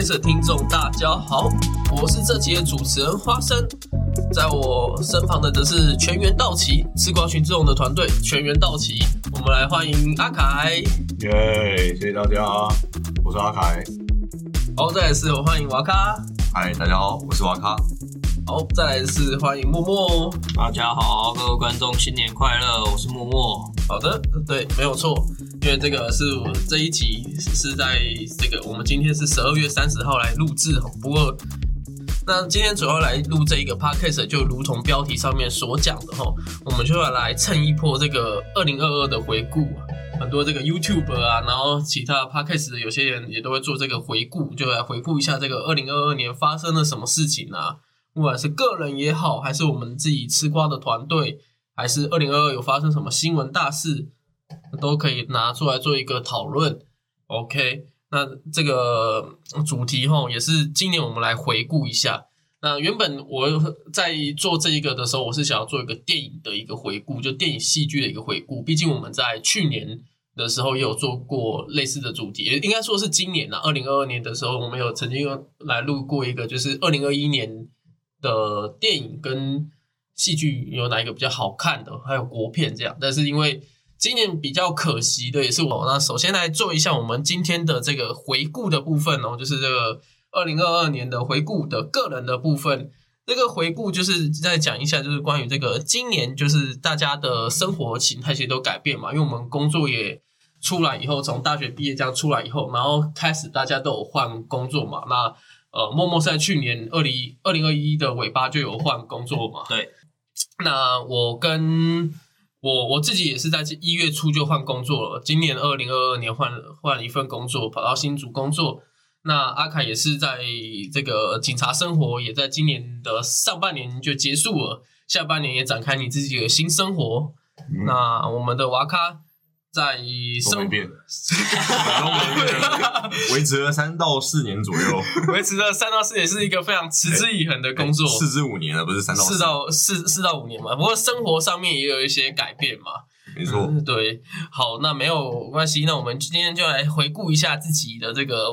收听 Podcast 的听众，大家好，我是这集的主持人花生，在我身旁的则是全员到齐吃瓜群众的团队，全员到齐，我们来欢迎阿凯，耶！谢谢大家，我是阿凯。好，再来是我欢迎瓦卡，嗨，大家好，我是瓦卡。好，再来是欢迎默默，大家好，各位观众新年快乐，我是默默。好的，对，没有错，因为这个是我这一集是在这个我们今天是十二月三十号来录制哈，不过那今天主要来录这一个 podcast，就如同标题上面所讲的哈，我们就要来蹭一波这个二零二二的回顾，很多这个 YouTube 啊，然后其他 podcast 的有些人也都会做这个回顾，就来回顾一下这个二零二二年发生了什么事情啊。不管是个人也好，还是我们自己吃瓜的团队，还是二零二二有发生什么新闻大事，都可以拿出来做一个讨论。OK，那这个主题哈，也是今年我们来回顾一下。那原本我在做这一个的时候，我是想要做一个电影的一个回顾，就电影戏剧的一个回顾。毕竟我们在去年的时候也有做过类似的主题，应该说是今年啊，二零二二年的时候，我们有曾经来录过一个，就是二零二一年。的电影跟戏剧有哪一个比较好看的？还有国片这样，但是因为今年比较可惜的也是我，那首先来做一下我们今天的这个回顾的部分哦，就是这个二零二二年的回顾的个人的部分。这个回顾就是再讲一下，就是关于这个今年就是大家的生活形态其实都改变嘛，因为我们工作也出来以后，从大学毕业这样出来以后，然后开始大家都有换工作嘛，那。呃，默默在去年二零二零二一的尾巴就有换工作嘛？对。那我跟我我自己也是在一月初就换工作了。今年二零二二年换换了一份工作，跑到新竹工作。那阿凯也是在这个警察生活，也在今年的上半年就结束了，下半年也展开你自己的新生活。那我们的瓦卡。在生变，维持了三到四年左右，维持了三到四年是一个非常持之以恒的工作，四至五年了，不是三到四。到四四到五年嘛？不过生活上面也有一些改变嘛，没错，对，好，那没有关系，那我们今天就来回顾一下自己的这个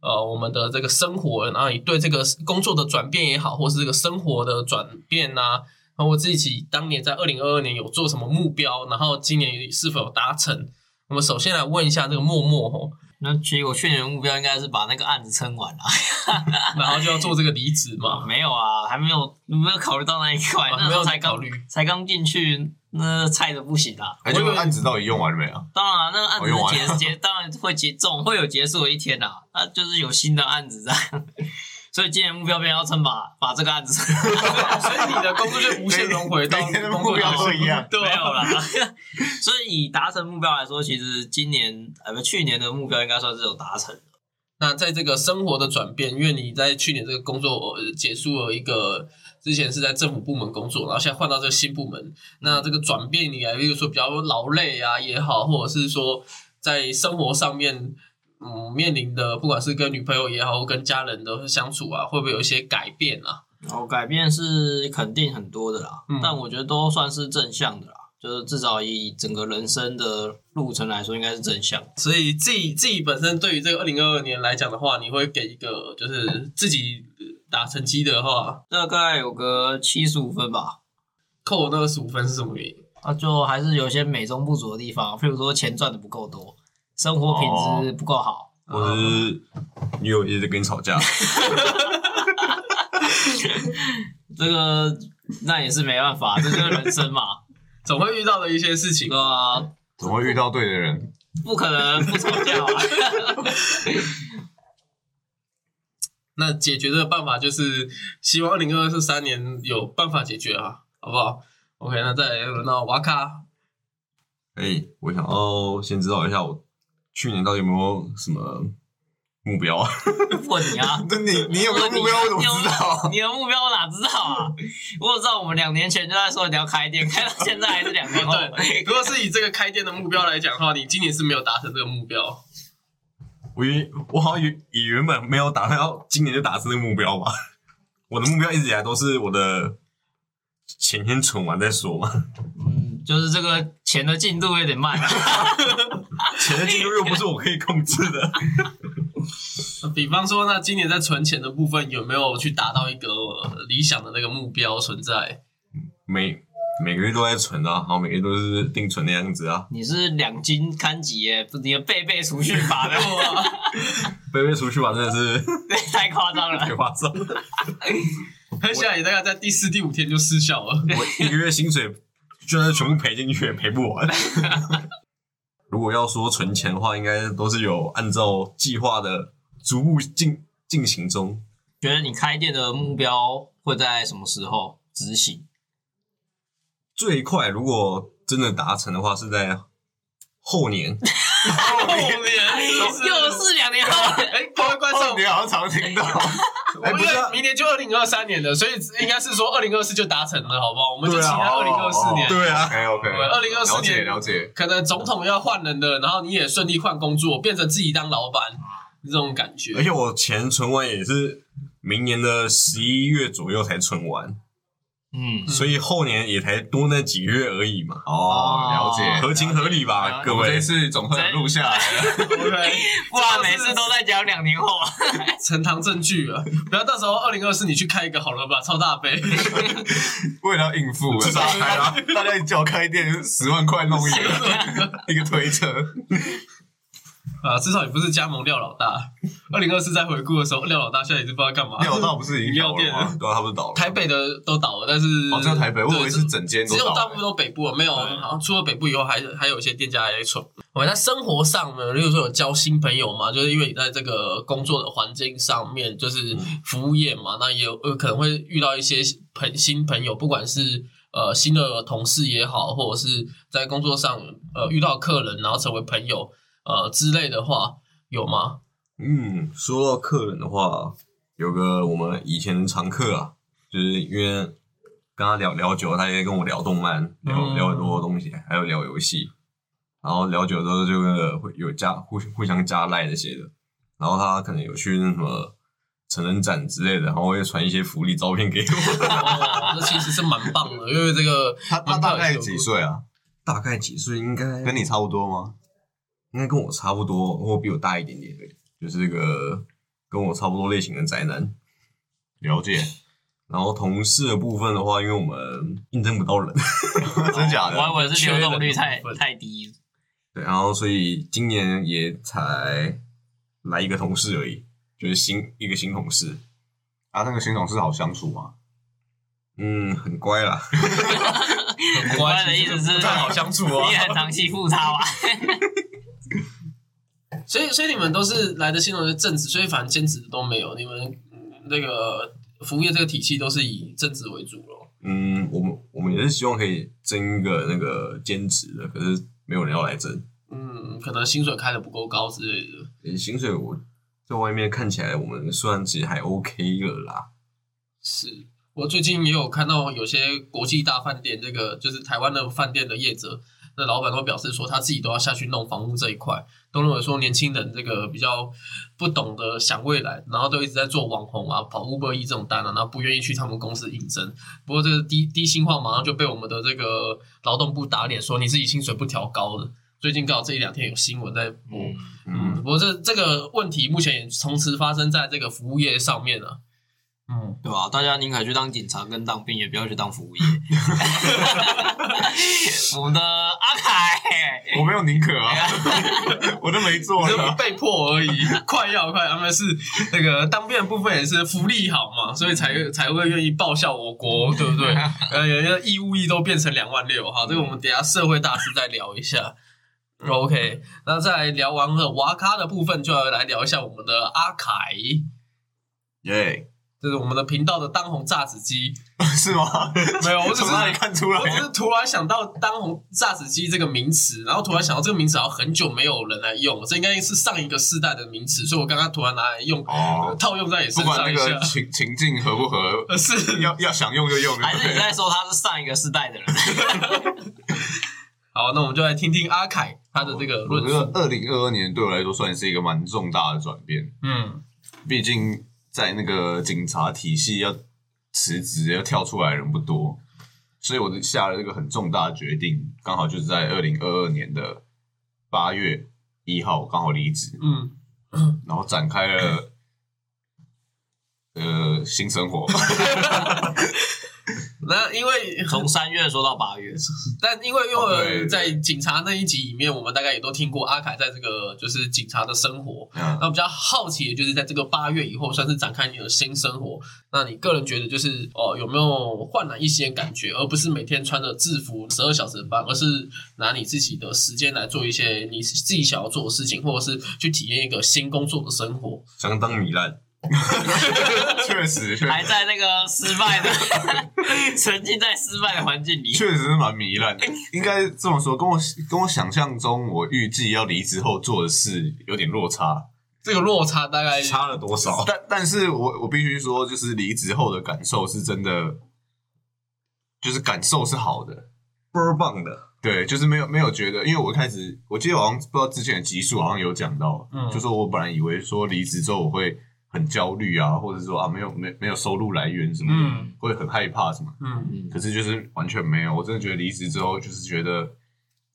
呃，我们的这个生活，然后你对这个工作的转变也好，或是这个生活的转变呐。然后我自己当年在二零二二年有做什么目标，然后今年是否有达成？我们首先来问一下这个默默吼，那其实我去年的目标应该是把那个案子撑完了，然后就要做这个离职嘛？没有啊，还没有没有考虑到那一块，那时候才考虑，才刚进去，那菜的不行啊。哎，这个案子到底用完了没有？当然，那个案子结结当然会结，总会有结束的一天呐。那就是有新的案子在。所以今年目标变要撑把 把这个案子，所以你的工作就无限轮回，到目标都一样，没有了。所以以达成目标来说，其实今年呃不去年的目标应该算是有达成的。那在这个生活的转变，因为你在去年这个工作结束了一个，之前是在政府部门工作，然后现在换到这个新部门，那这个转变你来，比如说比较劳累啊也好，或者是说在生活上面。嗯，面临的不管是跟女朋友也好，跟家人的相处啊，会不会有一些改变啊？哦，改变是肯定很多的啦，但我觉得都算是正向的啦，就是至少以整个人生的路程来说，应该是正向。所以自己自己本身对于这个二零二二年来讲的话，你会给一个就是自己打成绩的话，大概有个七十五分吧。扣那二十五分是什么原因？啊，就还是有些美中不足的地方，譬如说钱赚的不够多。生活品质不够好，或者是女友一直跟你吵架，这个那也是没办法，这就是人生嘛，总会遇到的一些事情啊，总会遇到对的人，不可能不吵架。那解决的办法就是希望二零二四三年有办法解决啊，好不好？OK，那再轮到瓦卡。哎，我想要先知道一下我。去年到底有没有什么目标啊？问你啊！那你你有没有目标？我怎么知道？你的目标我哪知道啊？我知道我们两年前就在说你要开店，开到现在还是两年后。如果是以这个开店的目标来讲的话，你今年是没有达成这个目标。我原我好像原也原本没有打算要今年就达成这个目标吧。我的目标一直以来都是我的钱先存完再说嘛。嗯就是这个钱的进度有点慢，钱的进度又不是我可以控制的。比方说，那今年在存钱的部分有没有去达到一个理想的那个目标存在？每每个月都在存啊，好，每个月都是定存的样子啊。你是两金看几耶？不，你的贝贝储蓄法的，贝贝储蓄法真的是 太夸张了，太夸张。现在也大概在第四、第五天就失效了。我一个月薪水就算全部赔进去，也赔不完。如果要说存钱的话，应该都是有按照计划的逐步进进行中。觉得你开店的目标会在什么时候执行？最快如果真的达成的话，是在后年。后 年又是两年后。哎，各位观众，你好像常听到。哎，不是，明年就二零二三年了，所以应该是说二零二四就达成了，好不好？我们就期待二零二四年。对啊，OK OK。二零二四年了解，可能总统要换人的，然后你也顺利换工作，变成自己当老板，这种感觉。而且我钱存完也是明年的十一月左右才存完。嗯，所以后年也才多那几月而已嘛。哦，了解，合情合理吧？各位，这次总算录下来了。然每次都在讲两年后，呈堂证据了！不要到时候二零二四你去开一个好了吧，超大杯。为了要应付，至少开了。大家一叫开店十万块弄一个一个推车。啊，至少也不是加盟廖老大。二零二四在回顾的时候，廖老大现在也是不知道干嘛。廖老大不是饮料店吗？对啊，他不是倒了。台北的都倒了，但是哦，只有台北，我以为是整间。只有大部分都北部，没有。好像除了北部以后，还还有一些店家还在存。我在生活上呢，例如说有交新朋友嘛，就是因为你在这个工作的环境上面，就是服务业嘛，那也有可能会遇到一些朋新朋友，不管是呃新的同事也好，或者是在工作上呃遇到客人，然后成为朋友呃之类的话。有吗？嗯，说到客人的话，有个我们以前常客啊，就是因为跟他聊聊久了，他也跟我聊动漫，聊聊很多东西，还有聊游戏，然后聊久了之后就会有加互互相加赖那些的，然后他可能有去那什么成人展之类的，然后会传一些福利照片给我，这其实是蛮棒的，因为这个他他大概几岁啊？大概几岁？应该跟你差不多吗？应该跟我差不多，或比我大一点点，就是这个跟我差不多类型的宅男。了解。然后同事的部分的话，因为我们应征不到人，真假的？我以为是流动率太太低。对，然后所以今年也才来一个同事而已，就是新一个新同事。啊，那个新同事好相处吗？嗯，很乖啦。很乖的意思是好相处哦，你很常欺负他吧？所以，所以你们都是来的新农的正职，所以反正兼职都没有。你们那个服务业这个体系都是以正职为主咯。嗯，我们我们也是希望可以争一个那个兼职的，可是没有人要来争。嗯，可能薪水开的不够高之类的。薪水我在外面看起来，我们算其实还 OK 了啦。是我最近也有看到有些国际大饭店，这个就是台湾的饭店的业者。那老板都表示说，他自己都要下去弄房屋这一块，都认为说年轻人这个比较不懂得想未来，然后都一直在做网红啊、跑 Uber E 这种单啊，然后不愿意去他们公司应征。不过这个低低薪化马上就被我们的这个劳动部打脸，说你自己薪水不调高的。最近刚好这一两天有新闻在播，嗯，不过这这个问题目前也同时发生在这个服务业上面了。嗯，对吧？大家宁可去当警察跟当兵，也不要去当服务业。我们的阿凯，我没有宁可啊，我都没做，就被迫而已。快要快，他们是那个当兵的部分也是福利好嘛，所以才才会愿意报效我国，对不对？呃，有些义务役都变成两万六，好，这个我们等下社会大师再聊一下。OK，那在聊完了娃咖的部分，就要来聊一下我们的阿凯，耶。这是我们的频道的当红榨汁机，是吗？没有，我只是哪里看出来？我只是突然想到当红榨汁机这个名词，然后突然想到这个名词好像很久没有人来用，这应该是上一个世代的名词，所以我刚刚突然拿来用，套用在你身上一下。情情境合不合？是要要想用就用。还是你在说他是上一个世代的人？好，那我们就来听听阿凯他的这个论述。二零二二年对我来说算是一个蛮重大的转变。嗯，毕竟。在那个警察体系要辞职要跳出来的人不多，所以我就下了这个很重大的决定，刚好就是在二零二二年的八月一号刚好离职，嗯，然后展开了呃新生活。那因为从三月说到八月，但因为因为在警察那一集里面，我们大概也都听过阿凯在这个就是警察的生活。嗯，那比较好奇的就是在这个八月以后，算是展开你的新生活。那你个人觉得就是哦，有没有换了一些感觉，而不是每天穿着制服十二小时班，而是拿你自己的时间来做一些你自己想要做的事情，或者是去体验一个新工作的生活。相当糜烂。确实，还在那个失败的 沉浸在失败的环境里。确实是蛮糜烂的。应该这么说，跟我跟我想象中我预计要离职后做的事有点落差。这个落差大概差了多少？但但是我我必须说，就是离职后的感受是真的，就是感受是好的。倍儿棒的。对，就是没有没有觉得，因为我一开始我记得好像不知道之前的集数好像有讲到，嗯就说我本来以为说离职之后我会很焦虑啊，或者说啊没有没没有收入来源什么的，嗯会很害怕什么。嗯嗯，可是就是完全没有，我真的觉得离职之后就是觉得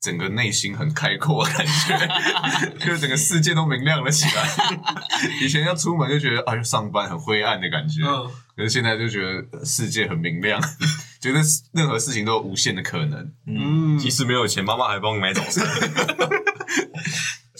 整个内心很开阔的感觉，就是整个世界都明亮了起来。以前要出门就觉得啊，要上班很灰暗的感觉，嗯，可是现在就觉得世界很明亮，觉得任何事情都有无限的可能。嗯即使没有钱，妈妈还帮你买早餐。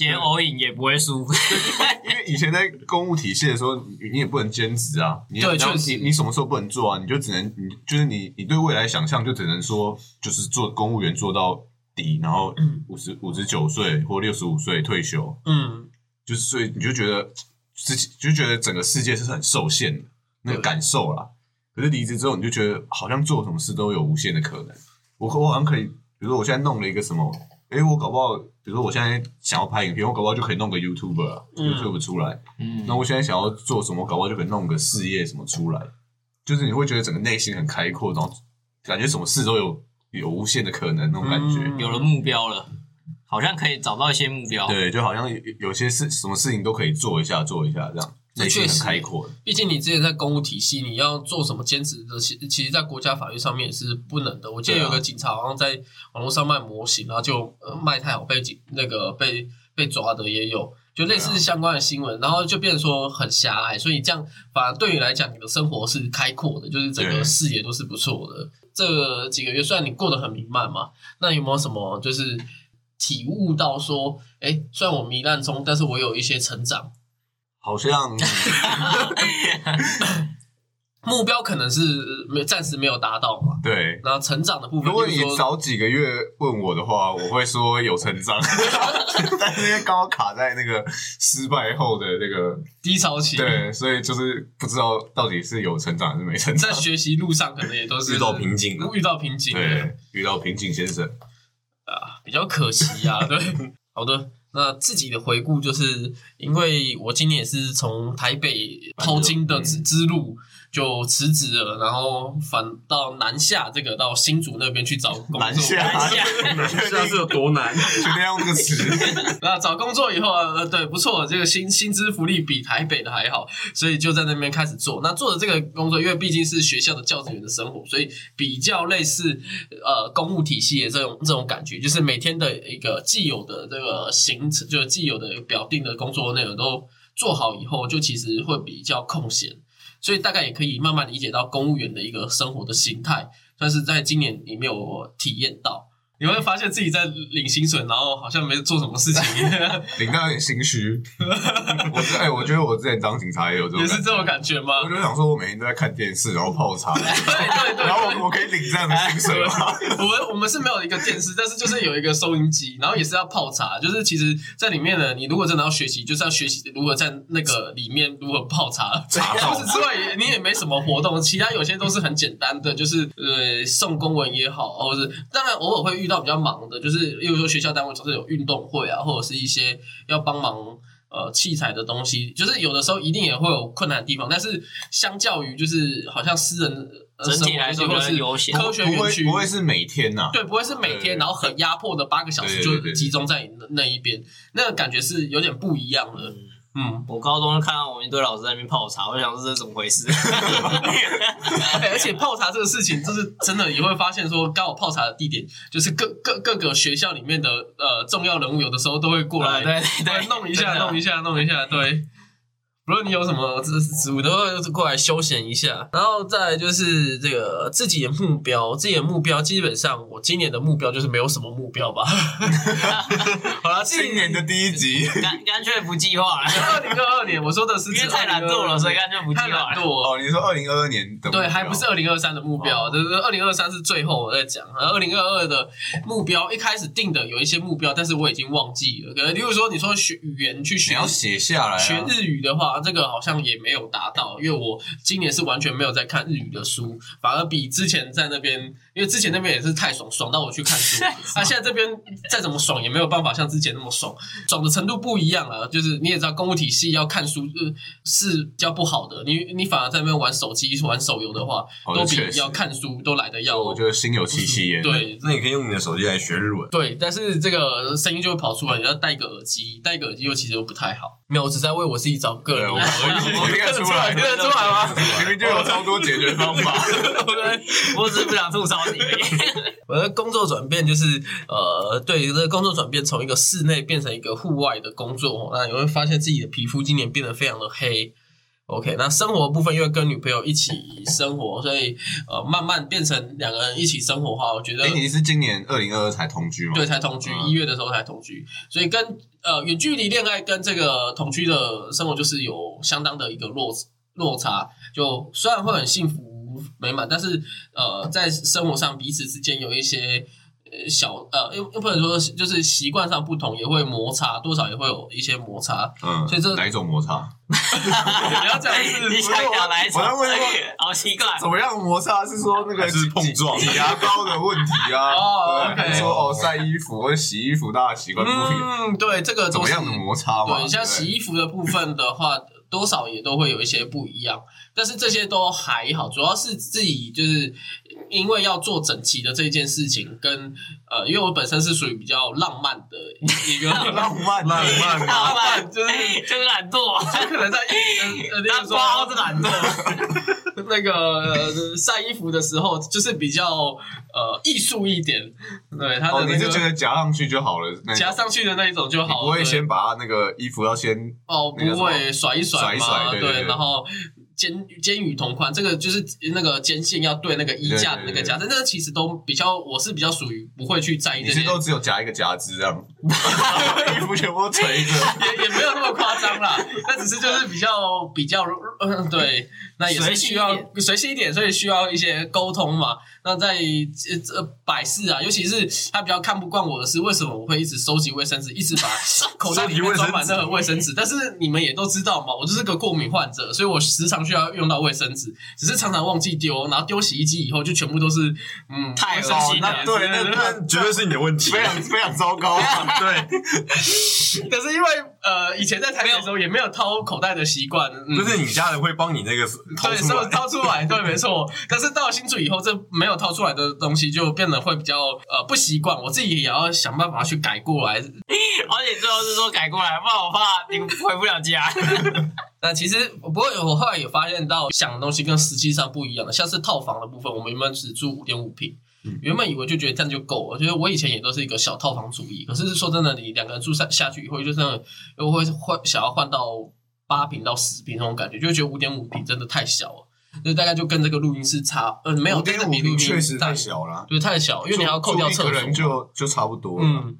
今天偶影也不会输。因为以前在公务体系的时候，你你也不能兼职啊，你对确实你你什么时候不能做啊？你就只能你就是你你对未来想象就只能说就是做公务员做到底，然后嗯五十五十九岁或六十五岁退休，嗯就是所以你就觉得自己就觉得整个世界是很受限的那个感受啦。可是离职之后，你就觉得好像做什么事都有无限的可能。我我好像可以，比如说我现在弄了一个什么，诶，我搞不好，比如说我现在想要拍影片，我搞不好就可以弄个 YouTuber 啊、嗯 YouTube 出来。嗯那我现在想要做什么，搞不好就可以弄个事业什么出来。就是你会觉得整个内心很开阔，然后感觉什么事都有有无限的可能那种感觉。嗯有了目标了，好像可以找到一些目标。对，就好像有有些事什么事情都可以做一下，做一下这样，这确实开阔。毕竟你之前在公务体系，你要做什么兼职的，其其实，在国家法律上面也是不能的。我记得有个警察好像在网络上卖模型，然后就、呃、卖太好被警那个被被抓的也有，就类似相关的新闻，然后就变成说很狭隘，所以这样反而对你来讲，你的生活是开阔的，就是整个视野都是不错的。这几个月虽然你过得很弥漫嘛，那有没有什么就是体悟到说，哎，虽然我糜烂中，但是我有一些成长。好像 目标可能是没暂时没有达到嘛，对。然后成长的部分，如果你早几个月问我的话，我会说有成长，但是因为刚好卡在那个失败后的那个低潮期，对，所以就是不知道到底是有成长还是没成长。在。学习路上可能也都是遇到瓶颈了遇到瓶颈，对，遇到瓶颈先生，啊，比较可惜啊。对，好的，那自己的回顾就是因为我今年也是从台北淘金的之之路就辞职了，然后反到南下这个到新竹那边去找工作。南下南下是有多难？决定要用这个词。那找工作以后，呃，对，不错，这个薪薪资福利比台北的还好，所以就在那边开始做。那做的这个工作，因为毕竟是学校的教职员的生活，所以比较类似呃公务体系的这种这种感觉，就是每天的一个既有的这个行程，就是既有的表定的工作内容都做好以后，就其实会比较空闲，所以大概也可以慢慢理解到公务员的一个生活的形态，但是在今年里面有体验到。你会发现自己在领薪水，然后好像没做什么事情，领到有点心虚。我是哎、我觉得我之前当警察也有这种，也是这种。感觉吗我？就想说，我每天都在看电视，然后泡茶，对对对，然后我我可以领这样的薪水吗？我们我们是没有一个电视，但是就是有一个收音机，然后也是要泡茶。就是其实，在里面呢，你如果真的要学习，就是要学习如何在那个里面如何泡茶。除此之外，你也没什么活动，其他有些都是很简单的，就是呃送公文也好，或者是当然偶尔会遇到比较忙的，就是例如说学校单位总是有运动会啊，或者是一些要帮忙。呃，器材的东西，就是有的时候一定也会有困难的地方，但是相较于就是好像私人呃整体来说是悠闲科学不园区不会是每天呐、对，不会是每天，然后很压迫的八个小时就集中在那那一边，那个感觉是有点不一样的。嗯，我高中就看到我们一堆老师在那边泡茶，我想说这是怎么回事？哎而且泡茶这个事情，就是真的也会发现说，刚好泡茶的地点就是各各各个学校里面的呃重要人物，有的时候都会过来，对对对弄一下，弄一下，弄一下，对。不论你有什么职职务，都会过来休闲一下。然后再来就是这个自己的目标，自己的目标基本上我今年的目标就是没有什么目标吧。好了，今年的第一集，干干脆不计划了，二零二二年，我说的是因为太懒惰了，所以干脆不计太懒。惰。哦，你说二零二二年的对，还不是二零二三的目标，哦就是二零二三是最后我在讲，二零二二的目标一开始定的有一些目标，但是我已经忘记了。可能例如说你说学语言去学你要写下来啊。学日语的话，这个好像也没有达到，因为我今年是完全没有在看日语的书，反而比之前在那边，因为之前那边也是太爽，爽到我去看书。那现在这边再怎么爽，也没有办法像之前那么爽，爽的程度不一样了。就是你也知道，公务体系要看书是是比较不好的，你你反而在那边玩手机、玩手游的话，都比要看书都来的要我觉得心有戚戚焉。，对。那你可以用你的手机来学日文。对，但是这个声音就会跑出来，你要戴一个耳机，戴一个耳机又其实又不太好。没有，我只在为我自己找个人对，我而已。听 得出来，听得出来吗？明明就有超多解决方法。我只是不想吐槽你而已。我的工作转变就是，呃，对，这个工作转变从一个室内变成一个户外的工作，那你会发现自己的皮肤今年变得非常的黑。OK，那生活部分因为跟女朋友一起生活，所以呃，慢慢变成两个人一起生活的话，我觉得哎，你是今年二零二二才同居吗？对，才同居，嗯一月的时候才同居，所以跟呃远距离恋爱跟这个同居的生活就是有相当的一个落落差。就虽然会很幸福美满，但是呃在生活上彼此之间有一些。呃，小呃，又又不能说就是习惯上不同，也会摩擦，多少也会有一些摩擦。嗯，所以这哪一种摩擦？你要这样子，你想讲哪一种？我要问说好奇怪。怎么样的摩擦？是说那个是碰撞挤牙膏的问题啊？哦对 OK 还是说哦晒衣服或者洗衣服，大家习惯不一样，嗯，对，这个怎么样的摩擦嘛？对，像洗衣服的部分的话，多少也都会有一些不一样，但是这些都还好，主要是自己就是因为要做整齐的这件事情，跟呃，因为我本身是属于比较浪漫的一个 浪漫浪漫浪漫就是就是懒惰，可能在呃，呃例当包是说懒惰。那个呃晒衣服的时候，就是比较呃艺术一点，对他哦，的那你是觉得夹上去就好了？那夹上去的那一种就好了，对不会先把它那个衣服要先哦，不会甩一甩甩一嘛，甩对然后肩肩与同宽，这个就是那个肩线要对那个衣架的那个夹子，那个其实都比较，我是比较属于不会去在意你这些，是都只有夹一个夹子这样，衣服全部都垂着。也也没有那么夸张啦，那只是就是比较比较，嗯，对，那也是需要随性一点，所以需要一些沟通嘛。那在这这摆事啊，尤其是他比较看不惯我的是，为什么我会一直收集卫生纸，一直把 口袋里面装满任何卫生纸？但是你们也都知道嘛，我就是个过敏患者，所以我时常需要用到卫生纸，只是常常忘记丢，然后丢洗衣机以后就全部都是嗯太卫生恶心了对那那绝对是你的问题。非常非常糟糕。对，可是因为呃以前在台北的时候也没有掏口袋的习惯，嗯就是你家人会帮你那个掏对，是。掏出来，对，没错。但是到了新竹以后，这没有掏出来的东西就变得会比较呃不习惯，我自己也要想办法去改过来。而且最后是说改过来，不然我怕你回不了家。那其实不过我后来也发现到想的东西跟实际上不一样的，像是套房的部分，我们原本只住五点五平。原本以为就觉得这样就够了，觉得我以前也都是一个小套房主义。可是说真的，你两个人住下下去以后，就真的又会换想要换到八平到十平那种感觉，就会觉得五点五平真的太小了。就大概就跟这个录音室差，呃，没有，五点五真的比录音平确实太小了，对，太小，因为你还要扣掉厕所嘛，住一个人就就差不多了。嗯，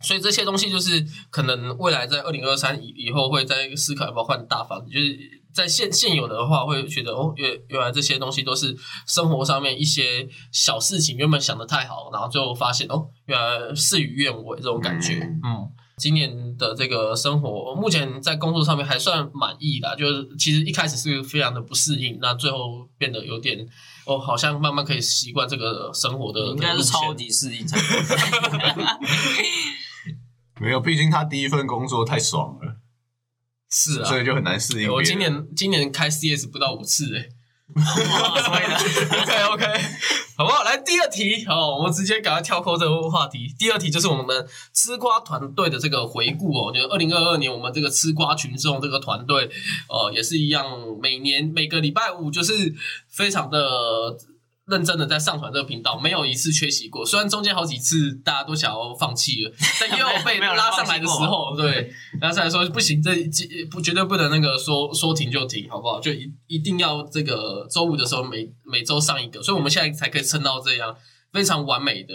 所以这些东西就是可能未来在二零二三以以后会再思考要不要换大房子，就是在现现有的话会觉得哦，原原来这些东西都是生活上面一些小事情，原本想的太好，然后最后发现哦，原来事与愿违这种感觉，嗯嗯。今年的这个生活，目前在工作上面还算满意啦。就是其实一开始是非常的不适应，那最后变得有点哦，好像慢慢可以习惯这个生活的。应该是超级适应才 对。没有，毕竟他第一份工作太爽了，是啊，所以就很难适应。我今年今年开 CS 不到五次哎、哇 所以呢 OK OK，好不好？来第二题，哦，我们直接赶快跳过这个话题。第二题就是我们吃瓜团队的这个回顾哦，我觉得二零二二年我们这个吃瓜群众这个团队，呃，也是一样，每年每个礼拜五就是非常的认真的在上传这个频道，没有一次缺席过。虽然中间好几次大家都想要放弃了，但也有被没有人拉上来的时候，对，拉上来说不行，这这不绝对不能那个说说停就停，好不好？就一一定要这个周五的时候每每周上一个，所以我们现在才可以撑到这样非常完美的。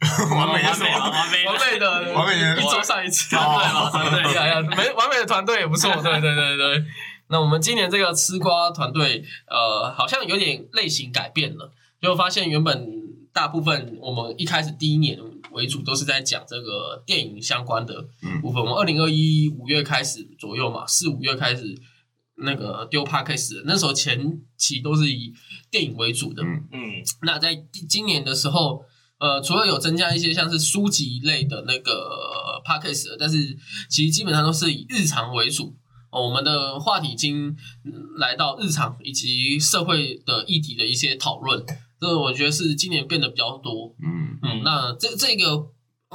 完美完美了，完美完美的，完美的一周上一次，团队嘛团队呀呀，没完美的团队也不错，对对对对。那我们今年这个吃瓜团队，呃，好像有点类型改变了，就发现原本大部分我们一开始第一年为主都是在讲这个电影相关的部分。我们二零二一五月开始左右嘛，四五月开始那个丢 p a c k a g e 那时候前期都是以电影为主的。嗯嗯，那在今年的时候。呃，除了有增加一些像是书籍类的那个 p a c k a g e 但是其实基本上都是以日常为主。哦、我们的话题已经来到日常以及社会的议题的一些讨论，这我觉得是今年变得比较多。嗯嗯，那这这个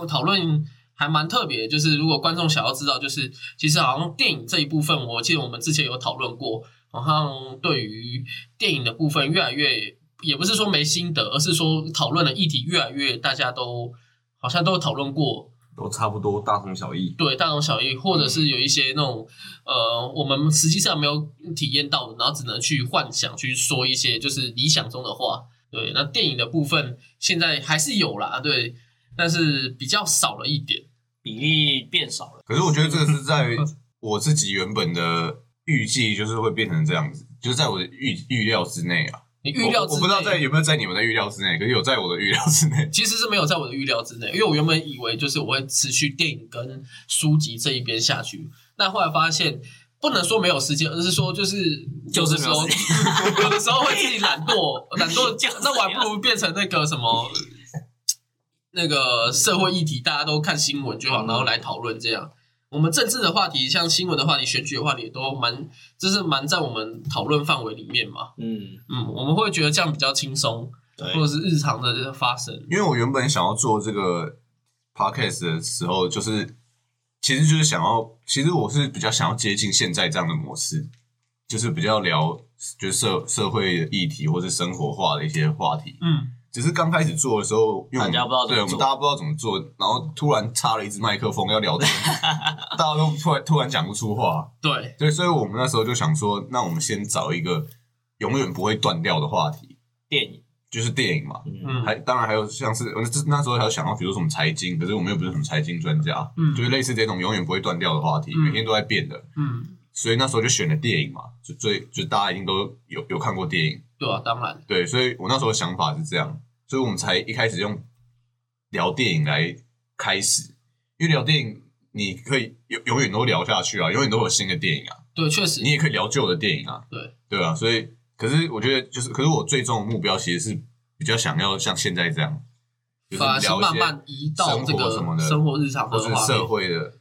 讨论还蛮特别，就是如果观众想要知道，就是其实好像电影这一部分，我记得我们之前有讨论过，好像对于电影的部分越来越。也不是说没心得，而是说讨论的议题越来越，大家都好像都讨论过，都差不多大同小异。对，大同小异，或者是有一些那种呃，我们实际上没有体验到的，然后只能去幻想去说一些就是理想中的话。对，那电影的部分现在还是有啦，对，但是比较少了一点，比例变少了。可是我觉得这个是在我自己原本的预计，就是会变成这样子，就是在我的预预料之内啊。你预料之内，我不知道在有没有在你们的预料之内，可是有在我的预料之内。其实是没有在我的预料之内，因为我原本以为就是我会持续电影跟书籍这一边下去，那后来发现不能说没有时间，而是说就是就是有的时候有 有的时候会自己懒惰，懒惰 就是那我还不如变成那个什么那个社会议题，大家都看新闻就好，然后来讨论这样。我们政治的话题，像新闻的话题、选举的话题，也都蛮，就是蛮在我们讨论范围里面嘛。嗯，嗯，我们会觉得这样比较轻松，或者是日常的发生。因为我原本想要做这个 podcast 的时候，就是其实就是想要，其实我是比较想要接近现在这样的模式，就是比较聊就是社社会的议题或是生活化的一些话题。嗯，只是刚开始做的时候，因为我们大家不知道怎么对我们做。大家不知道怎么做，然后突然插了一支麦克风要聊天，大家都突然突然讲不出话。对，对，所以我们那时候就想说，那我们先找一个永远不会断掉的话题，电影，就是电影嘛。嗯，嗯，还当然还有像是，我这那时候还有想到，比如说什么财经，可是我们又不是什么财经专家，嗯。就是类似这种永远不会断掉的话题，嗯。每天都在变的，嗯，所以那时候就选了电影嘛，就最就大家一定都有有看过电影，对啊，当然，对，所以我那时候的想法是这样，所以我们才一开始用聊电影来开始，因为聊电影你可以永永远都聊下去啊，永远都有新的电影啊，对，确实。你，也可以聊旧的电影啊，对，对啊，所以可是我觉得就是，可是我最终的目标其实是比较想要像现在这样，就是慢慢移到这生活什么的生活日常或是社。会的，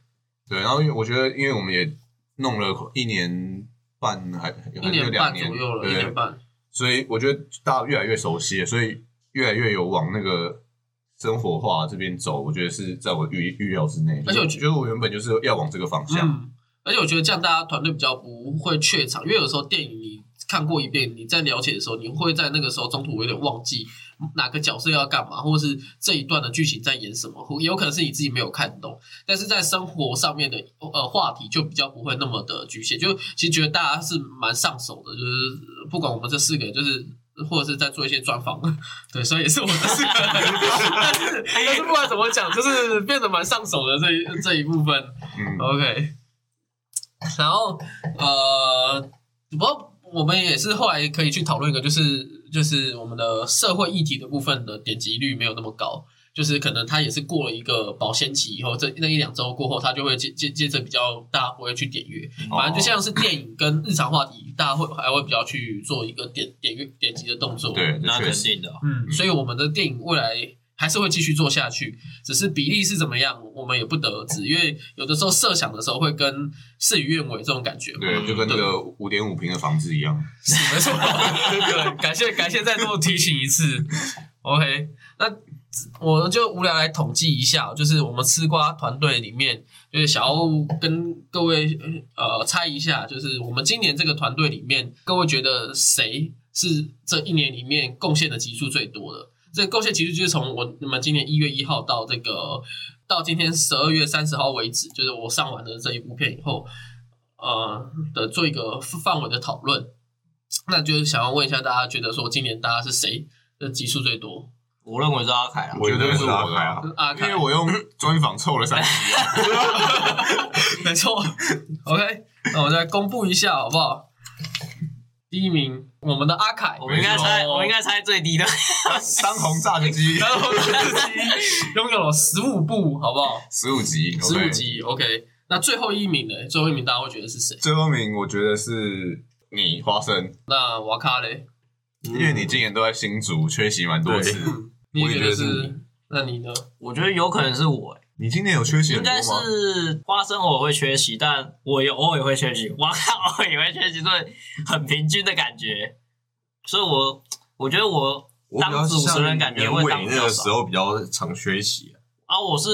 对，然后因为我觉得，因为我们也弄了一年半还还一是年半两年左右了，一对年半，所以我觉得大家越来越熟悉了，所以越来越有往那个生活化这边走，我觉得是在我预预料之内。而且我觉得我原本就是要往这个方向，嗯，而且我觉得这样大家团队比较不会怯场，因为有时候电影你看过一遍，你在了解的时候，你会在那个时候中途有点忘记哪个角色要干嘛，或者是这一段的剧情在演什么，或也有可能是你自己没有看懂。但是在生活上面的呃话题就比较不会那么的局限，就其实觉得大家是蛮上手的，就是不管我们这四个人就是。或者是在做一些专访，对，所以也是我的 但是但是不管怎么讲，就是变得蛮上手的这一这一部分。嗯，OK，然后呃，不过我们也是后来可以去讨论一个，就是就是我们的社会议题的部分的点击率没有那么高，就是可能他也是过了一个保鲜期以后，这那一两周过后，他就会接接接着比较大家不会去点阅，反正就像是电影跟日常话题，大家会还会比较去做一个点点阅点击的动作。对，那肯定的，嗯，所以我们的电影未来还是会继续做下去，只是比例是怎么样，我们也不得而知，因为有的时候设想的时候会跟事与愿违这种感觉。对，就跟那个五点五平的房子一样。是没错，对，感谢感谢再多提醒一次。OK，那我就无聊来统计一下，就是我们吃瓜团队里面，就是想要跟各位呃猜一下，就是我们今年这个团队里面，各位觉得谁是这一年里面贡献的集数最多的。这个贡献集数就是从我们今年一月一号到这个到今天十二月三十号为止，就是我上完的这一部片以后，呃的做一个范围的讨论。那就是想要问一下大家，觉得说今年大家是谁的集数最多？我认为是阿凯啊，绝对是我的啊，阿凯，因为我用专访凑了三集啊。没错。OK，那我再公布一下好不好？第一名，我们的阿凯，我们应该猜，我们应该猜最低的。当红炸子 鸡，然后自己拥有了十五部，好不好？十五集，十五集。OK，那最后一名呢？最后一名大家会觉得是谁？最后一名我觉得是你花生。那瓦卡嘞？因为你今年都在新竹缺席蛮多次，你觉得我也觉得是是？那你呢？我觉得有可能是我、欸，你今年有缺席应该吗？是花生我会缺席，但我也偶尔也会缺席，哇靠，偶尔也会缺席，所以很平均的感觉。所以我我觉得我我比较当主持人像感觉会年尾那个时候比较常缺席啊，啊，我是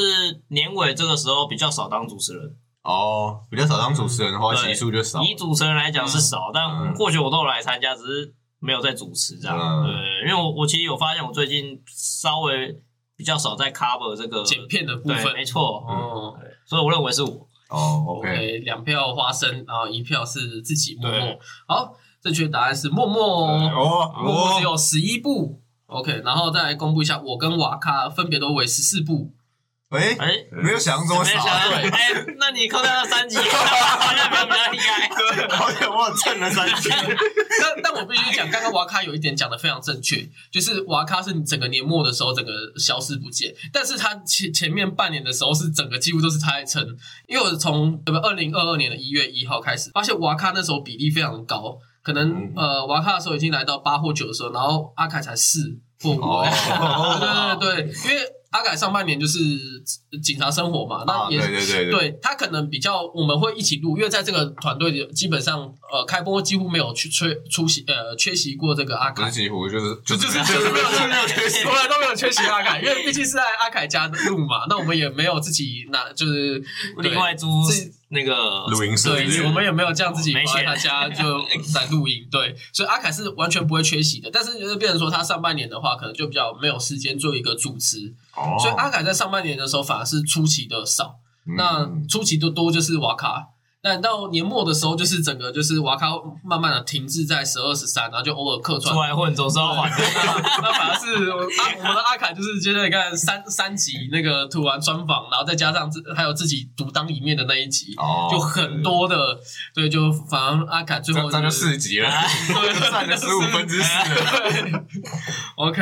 年尾这个时候比较少当主持人，哦，比较少当主持人的话，对集数就少。以主持人来讲是少，但嗯或许我都有来参加，只是没有在主持这样。嗯对，因为我我其实有发现，我最近稍微比较少在 cover 这个剪片的部对，分没错，哦对，所以我认为是我。哦，OK，，OK，两票花生，然后一票是自己默默对。好，正确答案是默默。哦默默只有十一部。OK，然后再来公布一下，我跟瓦卡分别都为十四部。喂，哎，没有想象中没想少。哎，那你扣掉那三集，好像没有比较厉害。好像我蹭了三级。但但我必须讲，刚刚瓦卡有一点讲的非常正确，就是瓦卡是你整个年末的时候整个消失不见，但是他前前面半年的时候是整个几乎都是他在撑，因为我从对吧二零二二年的一月一号开始，发现瓦卡那时候比例非常高，可能、嗯。呃瓦卡的时候已经来到八或九的时候，然后阿凯才四或五，对对对，因为阿凯上半年就是警察生活嘛，那啊，也对对对，对。他可能比较，我们会一起录，因为在这个团队里，基本上呃开播几乎没有去缺出席呃缺席过这个阿凯，几乎就是就就是就是没有没有 缺席。从来都没有缺席阿凯，因为毕竟是在阿凯家录嘛，那我们也没有自己拿就是另外租自那个录音室对我们也没有这样自己没钱跑他家就在录音，对，所以阿凯是完全不会缺席的。但是就是变成说他上半年的话，可能就比较没有时间做一个主持，哦所以阿凯在上半年的时候反而是出席的少。那嗯出奇的多就是瓦卡，那到年末的时候，就是整个就是瓦卡慢慢的停滞在十二十三，然后就偶尔客串出。来混总是要还的。那反而是我阿我们的阿凯，就是接着你看三三集那个突然专访，然后再加上自还有自己独当一面的那一集，哦就很多的，对，就反而阿凯最后就四集了，占了十五分之四 OK，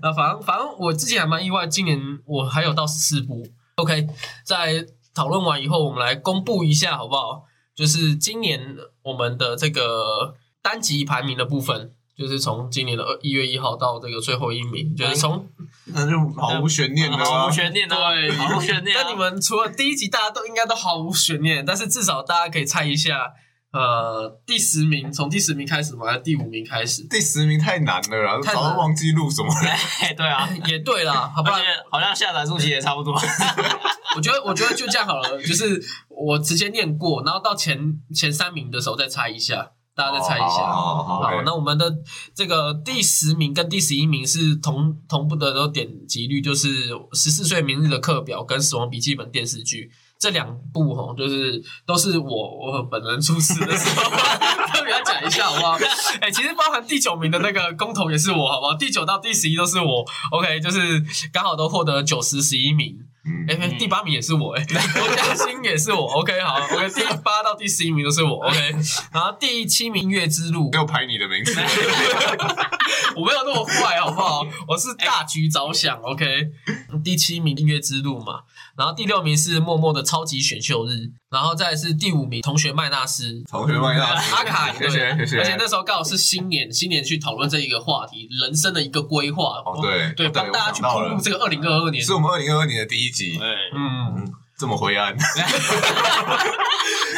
那反正反正我之前还蛮意外，今年我还有到十四部。OK，在讨论完以后，我们来公布一下好不好？就是今年我们的这个单集排名的部分，就是从今年的二一月一号到这个最后一名，就是从那就毫无悬念的毫啊无！悬念啊，对毫无悬念啊。那你们除了第一集大家都应该都毫无悬念，但是至少大家可以猜一下，呃，第十名从第十名开始吗？还是第五名开始？第十名太难了啦，太难早都忘记录什么了。哎，对啊，也对啦，好不好？好像下载数期也差不多。我觉得，我觉得就这样好了，就是我直接念过，然后到前前三名的时候再猜一下，大家再猜一下。好好好，那我们的这个第十名跟第十一名是同同步的都点击率，就是《十四岁明日的课表》跟《死亡笔记本》电视剧这两部哈，就是都是我我本人出事的时候 特别要讲一下，好不好？哎、其实包含第九名的那个公投也是我，好不好？第九到第十一都是我，OK，就是刚好都获得九十十一名。嗯哎、欸，第八名也是我、欸，哎，罗嘉欣也是我，OK，好，OK，第八到第十一名都是我，OK，然后第七名《月之路》，没有排你的名字，我没有那么坏，好不好？我是大局着想，OK。第七名《音乐之路》嘛，然后第六名是默默的超级选秀日，然后再来是第五名同学麦纳斯。同学麦纳斯阿凯，谢谢对谢谢。而且那时候刚好是新年，新年去讨论这一个话题，人生的一个规划。哦对对，帮大家去我想到了铺这个二零二二年。是我们二零二二年的第一集，对，嗯，这么灰暗，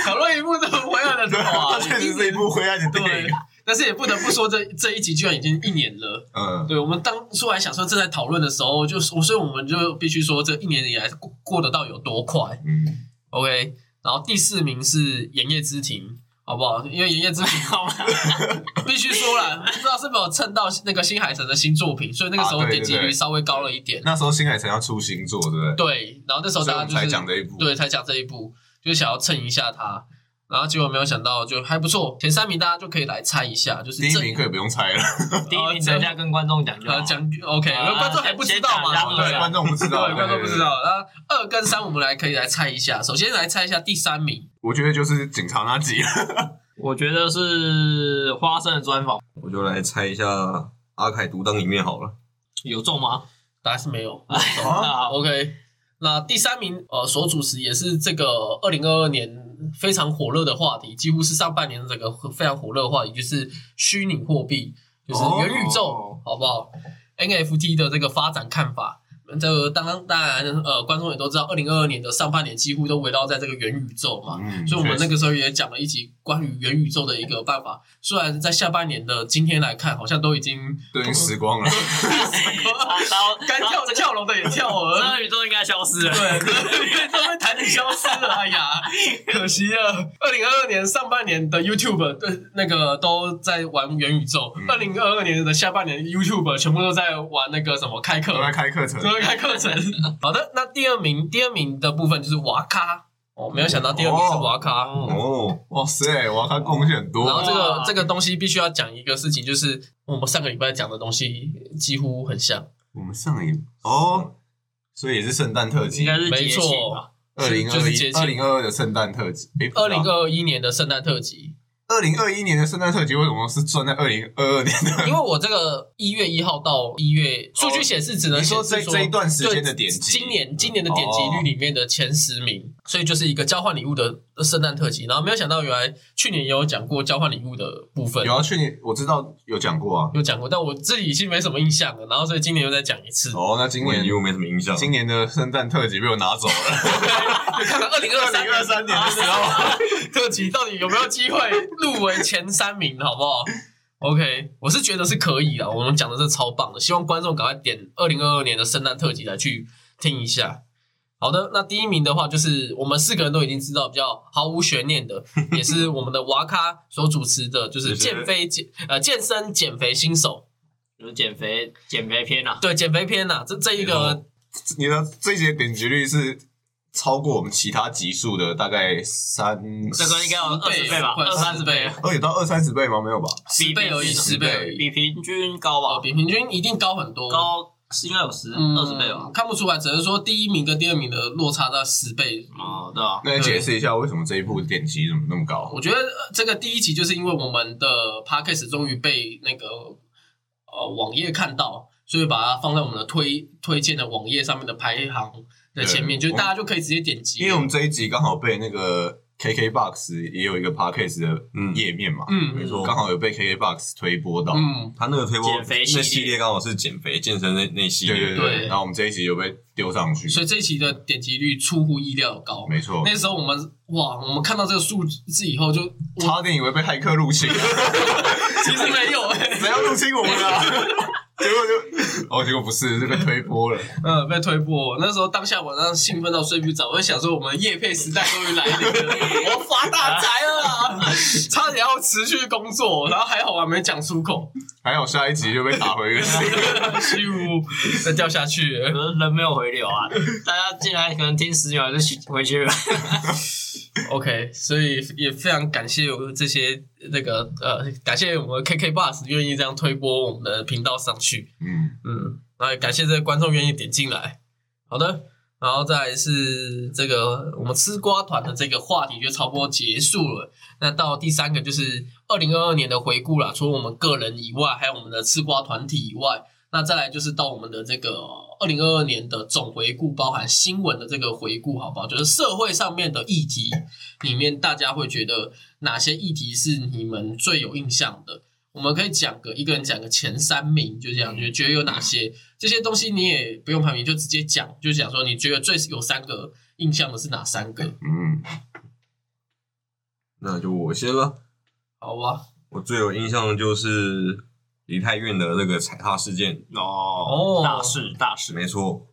讨论一部这么灰暗的话，它确实是一部灰暗的电影。，但是也不得不说这这一集居然已经一年了。嗯，对，我们当初来想说正在讨论的时候，就是我，所以我们就必须说，这一年以来过过得到有多快。嗯，OK，然后第四名是《炎夜之庭》好不好？因为炎夜之庭好吗？必须说了，不知道是没有蹭到那个新海诚的新作品，所以那个时候点击率稍微高了一点。那时候新海诚要出新作，对不对？对，然后那时候大家就是讲这一部对，才讲这一部，就是想要蹭一下它。然后结果没有想到，就还不错。前三名大家就可以来猜一下，就是第一名可以不用猜了，第一名等一下跟观众讲就好呃。讲 OK，啊观众还不知道嘛，对观众不知道，对，观众不知。道。然后二跟三我们来可以来猜一下。首先来猜一下第三名，我觉得就是警察那集，我觉得是花生的专访我就来猜一下阿凯独当一面好了。有中吗？答案是没有。啊 OK，那第三名呃所主持也是这个二零二二年非常火热的话题，几乎是上半年整个非常火热的话题，就是虚拟货币，就是元宇宙，哦好不好？NFT 的这个发展看法。这个当然当然呃，观众也都知道，二零二二年的上半年几乎都围绕在这个元宇宙嘛，嗯所以我们那个时候也讲了一集关于元宇宙的一个办法。虽然在下半年的今天来看，好像都已经都已经死光了。然后该跳这跳楼的也跳了，元宇宙应该消失了。对，都被台里消失了，哎呀，可惜了。二零二二年上半年的 YouTube 对那个都在玩元宇宙，嗯二零二二年的下半年 YouTube 全部都在玩那个什么开课都，在开课程，开课程。好的，那第二名，第二名的部分就是瓦卡。哦，没有想到第二名是瓦卡。哦哦，哇塞，瓦卡贡献很多。然后这个这个东西必须要讲一个事情，就是我们上个礼拜讲的东西几乎很像。我们上一哦，所以也是圣诞特辑应，该是节没错？二零二一、二零二二的圣诞特辑。诶二零二一年的圣诞特辑，二零二一年的圣诞特辑为什么是算在二零二二年的？因为我这个一月一号到一月，数据显示只能说显示这这一段时间的点击今年今年的点击率里面的前十名，所以就是一个交换礼物的圣诞特辑。然后没有想到，原来去年也有讲过交换礼物的部分，有啊，去年我知道有讲过啊。有讲过，但我自己已经没什么印象了。然后所以今年又再讲一次，哦，那今年我又没什么印象。今年的圣诞特辑被我拿走了。就看看二零二三2023年的时候 特辑到底有没有机会入围前三名，好不好？OK，我是觉得是可以的。我们讲的是超棒的，希望观众赶快点二零二二年的圣诞特辑来去听一下。好的，那第一名的话就是我们四个人都已经知道，比较毫无悬念的，也是我们的娃咖所主持的，就是是减肥减呃健身减肥新手，就是减肥减肥篇啊。对减肥篇呐、这这一个你的这些点击率是超过我们其他集数的大概三，这个应该有二十倍吧，快二三十倍，哦，有到二三十倍吗？没有吧？十倍而已，十倍，比平均高哦，吧，比平均一定高很多，高是应该有十嗯二十倍吧。看不出来，只能说第一名跟第二名的落差在十倍。哦，对啊，那你解释一下为什么这一部点击怎么那么高？我觉得呃这个第一集就是因为我们的 podcast 终于被那个呃网页看到，所以把它放在我们的推推荐的网页上面的排行的前面，就是大家就可以直接点击。因为我们这一集刚好被那个 KKBOX 也有一个 Podcast 的嗯。页面嘛，嗯没错。刚好有被 KKBOX 推播到，嗯，他那个推播减肥那系列刚好是减肥健身那那系列，对对对。然后我们这一集就被丢上去，所以这一集的点击率出乎意料的高。没错，那时候我们哇，我们看到这个数字以后就，差点以为被骇客入侵，其实没有哎、谁要入侵我们啊？结果就哦，结果不是，是被推波了。嗯，被推波。那时候当下晚上兴奋到睡不着，我就想说，我们的夜配时代终于来临了，我要发大财了啊！差点要持续工作，然后还好我还没讲出口，还好下一集就被打回原形。咻，再掉下去了。可是人没有回流啊，大家进来可能听十秒就回去了。OK，所以也非常感谢我这些那个呃，感谢我们 KK Bus 愿意这样推播我们的频道上去。嗯，嗯，那也感谢这个观众愿意点进来。好的，然后再来是这个我们吃瓜团的这个话题就差不多结束了。那到第三个就是二零二二年的回顾啦，除了我们个人以外，还有我们的吃瓜团体以外，那再来就是到我们的这个二零二二年的总回顾，包含新闻的这个回顾，好不好？就是社会上面的议题里面，大家会觉得哪些议题是你们最有印象的？我们可以讲个一个人讲个前三名，就这样，就觉得有哪些这些东西你也不用排名，就直接讲，就讲说你觉得最有三个印象的是哪三个？嗯，那就我先了。好吧？我最有印象的就是梨泰院的那个踩踏事件，哦，大事大事，没错。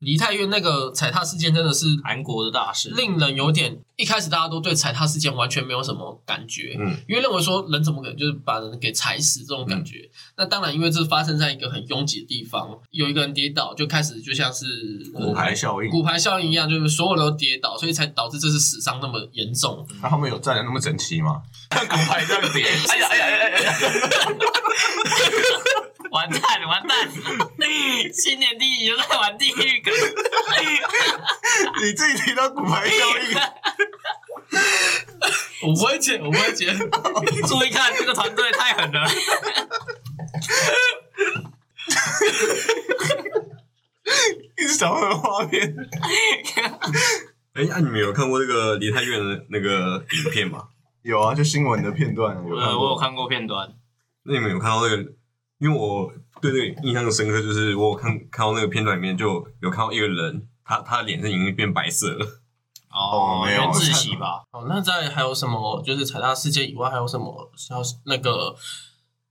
梨泰院那个踩踏事件真的是韩国的大事，令人有点一开始大家都对踩踏事件完全没有什么感觉，嗯，因为认为说人怎么可能就是把人给踩死这种感觉。那当然，因为这发生在一个很拥挤的地方，有一个人跌倒，就开始就像是骨牌效应，骨牌效应一样，就是所有人都跌倒，所以才导致这次死伤那么严重。那他们有站的那么整齐吗？骨牌这样叠，哎呀哎呀哎呀！完蛋完蛋，新年第一集就在玩地狱梗，你自己提到骨牌效应，我不会剪，我不会剪。注意看这个团队太狠了。一直想到那个画面。哎，那你们有看过那个离太远的那个影片吗？有啊，就新闻的片段有呃，我有看过片段，那你们有看到那个？因为我对这个印象深刻，就是我有看看到那个片段里面就有看到一个人，他他的脸是已经变白色了。哦，没有原自喜吧？哦，那在还有什么？就是踩踏事件以外，还有什么像那个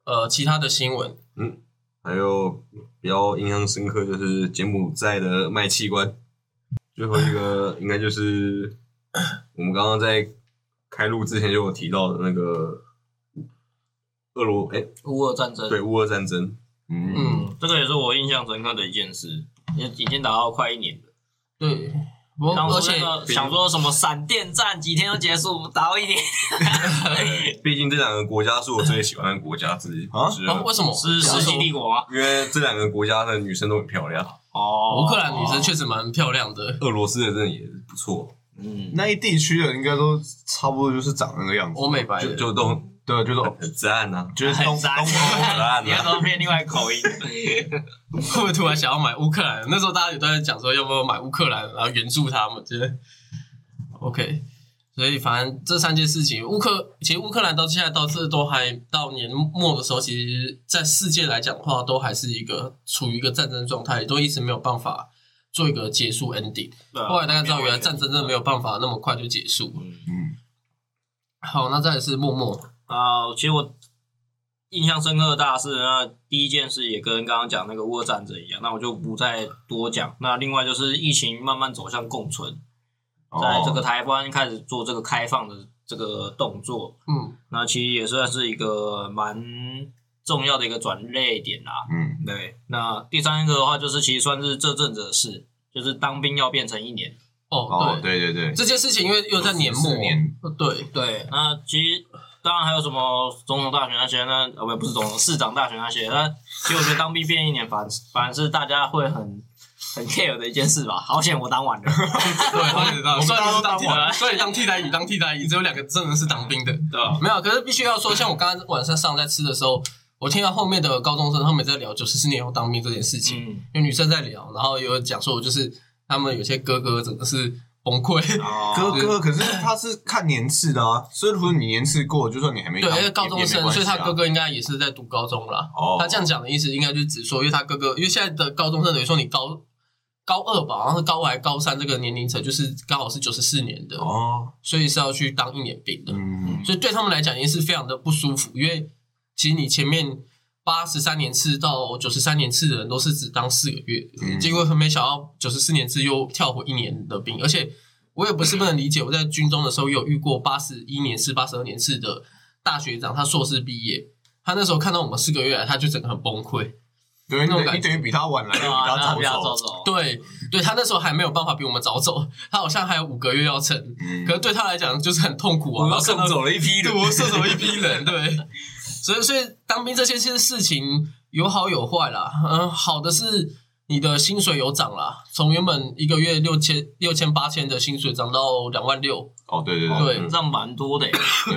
呃其他的新闻？嗯还有比较印象深刻就是柬埔寨的卖器官，最后一个应该就是我们刚刚在开录之前就有提到的那个俄罗哎、乌俄战争，对乌俄战争，嗯，嗯，这个也是我印象深刻的一件事，也已经打到快一年了。对，不当而且那个想说什么闪电战几天就结束，打到一年，毕竟这两个国家是我最喜欢的国家之一啊之二，啊为什么？是世纪帝国吗？因为这两个国家的女生都很漂亮，哦，乌克兰女生确实蛮漂亮的。俄罗斯的真的也不错，嗯，那一地区的应该都差不多就是长那个样子。欧美白的，就就都很对，就是很赞啊，就是东东 很赞欧很赞你看啊。都变另外一口音，会不会突然想要买乌克兰？那时候大家也都在讲说要不要买乌克兰，然后援助他们，觉得 OK。所以反正这三件事情，乌克其实乌克兰到现在到这都还到年末的时候，其实在世界来讲的话，都还是一个处于一个战争状态，都一直没有办法做一个结束 ending。后来大家知道，原来战争真的没有办法那么快就结束。嗯嗯，好，那再来是默默，啊，其实我印象深刻的大事，那第一件事也跟刚刚讲那个乌俄战争一样，那我就不再多讲。那另外就是疫情慢慢走向共存，在这个台湾开始做这个开放的这个动作，嗯，那其实也算是一个蛮重要的一个转捩点啦。嗯，对，那第三个的话就是其实算是这阵子的事，就是当兵要变成一年。哦，哦，对，对对对，这件事情因为又在年末，14年。呃对，对，那其实当然还有什么总统大选那些，那呃不不是总统市长大选那些，那其实我觉得当兵变一年反反而是大家会很 很 care 的一件事吧。好险我当完了，对，好 知道。我当完了当替代，所以当替代役，当替代役，只有两个真的是当兵的，对吧？没有。可是必须要说，像我刚刚晚上上在吃的时候，我听到后面的高中生他们在聊九十四年后当兵这件事情，嗯，有女生在聊，然后有讲说，就是他们有些哥哥真的是崩溃。哦。哥哥，可是他是看年次的啊，所以如果你年次过，就算你还没对，当因为高中生，所以他哥哥应该也是在读高中啦。哦，他这样讲的意思，应该就是指说，因为他哥哥，因为现在的高中生等于说你高高二吧，然后是高二还高三这个年龄层，就是刚好是九十四年的，哦，所以是要去当一年兵的。嗯，所以对他们来讲也是非常的不舒服，因为其实你前面八十三年次到九十三年次的人都是只当四个月，嗯。结果很没想到九十四年次又跳回一年的兵，而且我也不是不能理解，我在军中的时候也有遇过八十一年次、八十二年次的大学长，他硕士毕业，他那时候看到我们四个月来，他就整个很崩溃。对，你那种感觉。等你等于比他晚来，又比他早走，对，对他那时候还没有办法比我们早走，他好像还有五个月要成，嗯。可是对他来讲就是很痛苦啊，然后看到走了一批对，我射走一批人，对，所以所以当兵这些些事情有好有坏啦。嗯，好的是你的薪水有涨啦，从原本一个月六千六千八千的薪水涨到两万六。哦，对对对这样蛮多的。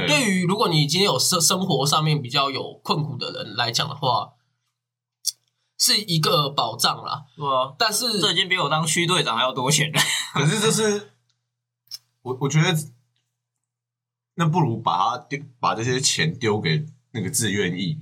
对，于如果你今天有生生活上面比较有困苦的人来讲的话，是一个保障啦。对啊，但是这已经比我当区队长还要多钱了。可是这是我我觉得，那不如把它丢把这些钱丢给那个自愿意，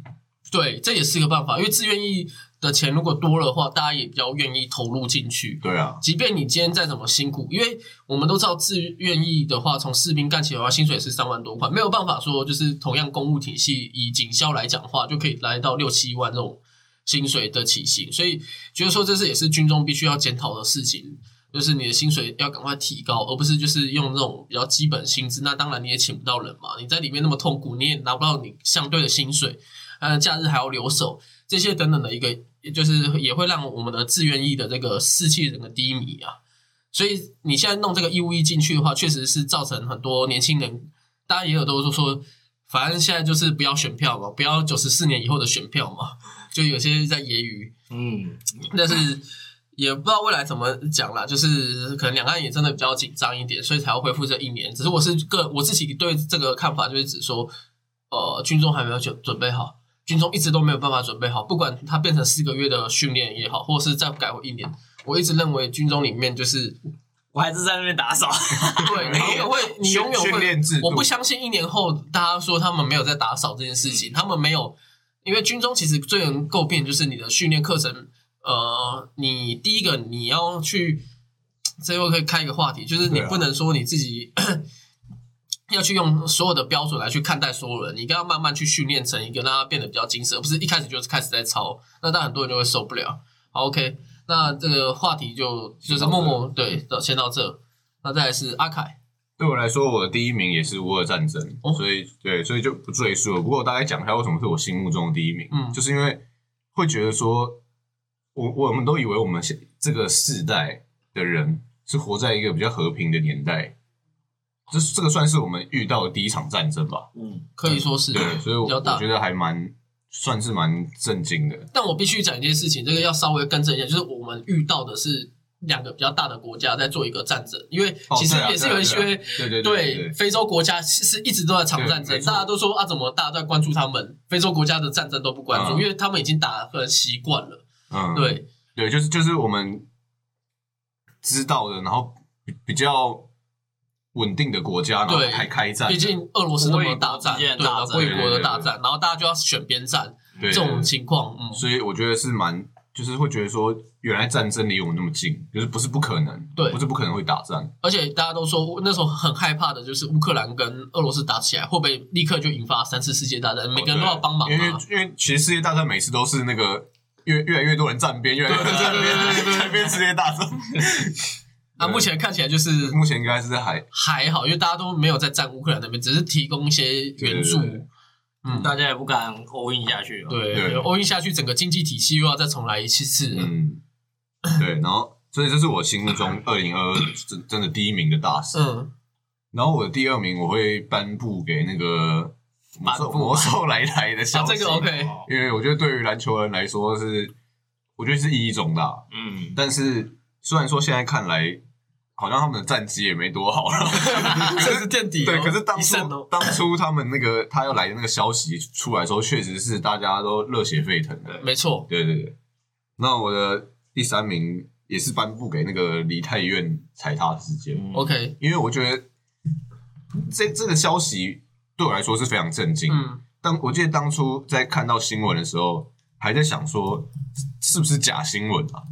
对，这也是一个办法，因为自愿意的钱如果多了的话，大家也比较愿意投入进去。对啊，即便你今天再怎么辛苦，因为我们都知道自愿意的话，从士兵干起来的话，薪水是三万多块，没有办法说就是同样公务体系以警校来讲的话，就可以来到六七万这种薪水的起薪，所以觉得说这是也是军中必须要检讨的事情，就是你的薪水要赶快提高，而不是就是用这种比较基本薪资。那当然你也请不到人嘛，你在里面那么痛苦，你也拿不到你相对的薪水，呃，假日还要留守，这些等等的一个，就是也会让我们的自愿意的这个士气整个低迷啊。所以你现在弄这个义务役进去的话，确实是造成很多年轻人，大家也有都是说，反正现在就是不要选票嘛，不要九十四年以后的选票嘛，就有些在揶揄，嗯，但是也不知道未来怎么讲啦，就是可能两岸也真的比较紧张一点，所以才要恢复这一年。只是我是个我自己对这个看法就是指说，呃，军中还没有准准备好，军中一直都没有办法准备好，不管它变成四个月的训练也好，或是再改回一年，我一直认为军中里面就是我还是在那边打扫。对，你永远会，你永远训练制会，度我不相信一年后大家说他们没有在打扫这件事情，他们没有，因为军中其实最能诟病就是你的训练课程，呃，你第一个你要去，最后可以开一个话题，就是你不能说你自己。要去用所有的标准来去看待所有人，你应该要慢慢去训练成一个让他变得比较精神，而不是一开始就是开始在抄，那当然很多人就会受不了。好，OK，那这个话题就就是默默对，到先到这，那再来是阿凯，对我来说，我的第一名也是乌尔战争，哦所以对，所以就不赘述了。不过我大概讲一下为什么是我心目中的第一名，嗯就是因为会觉得说，我我们都以为我们现这个世代的人是活在一个比较和平的年代，这这个算是我们遇到的第一场战争吧。嗯，可以说是对，所以我觉。得还蛮算是蛮震惊的。但我必须讲一件事情，这个要稍微更正一下，就是我们遇到的是两个比较大的国家在做一个战争，因为其实也是有一些、对啊对对非洲国家其实一直都在场战争，大家都说啊，怎么大家都在关注他们，非洲国家的战争都不关注，嗯因为他们已经打很习惯了。嗯，对，对，就是就是我们知道的，然后比比较稳定的国家，然后对开开战，毕竟俄罗斯那么大战，国与国之间的对啊，大战国与国的大战，然后大家就要选边站，对这种情况，嗯，所以我觉得是蛮，就是会觉得说，原来战争离我们那么近，就是不是不可能，对。不是不可能会打仗，而且大家都说那时候很害怕的就是乌克兰跟俄罗斯打起来，会不会立刻就引发三次世界大战？每个人都要帮忙哦因为啊。因为其实世界大战每次都是那个越越来越多人站边，越来越多人站对对对对对边，站边世界大众。那目前看起来就是目前应该是还还好，因为大家都没有在站乌克兰那边，只是提供一些援助。嗯，大家也不敢 all in 下去哦。对，对欧印下去，整个经济体系又要再重来一次。嗯，对，然后所以这是我心目中二零二二真真的第一名的大事。嗯，然后我的第二名我会颁布给那个魔兽魔兽来来的消啊，息，这个 OK，哦因为我觉得对于篮球人来说是，我觉得是意义重大。嗯，但是虽然说现在看来，好像他们的战绩也没多好了，这是垫底哦。对，可是当初当初他们那个他要来的那个消息出来的时候，确实是大家都热血沸腾的。没错。对对对。那我的第三名也是颁布给那个梨泰院踩踏事件，嗯 OK，因为我觉得这这个消息对我来说是非常震惊。嗯，当我记得当初在看到新闻的时候，还在想说是不是假新闻啊？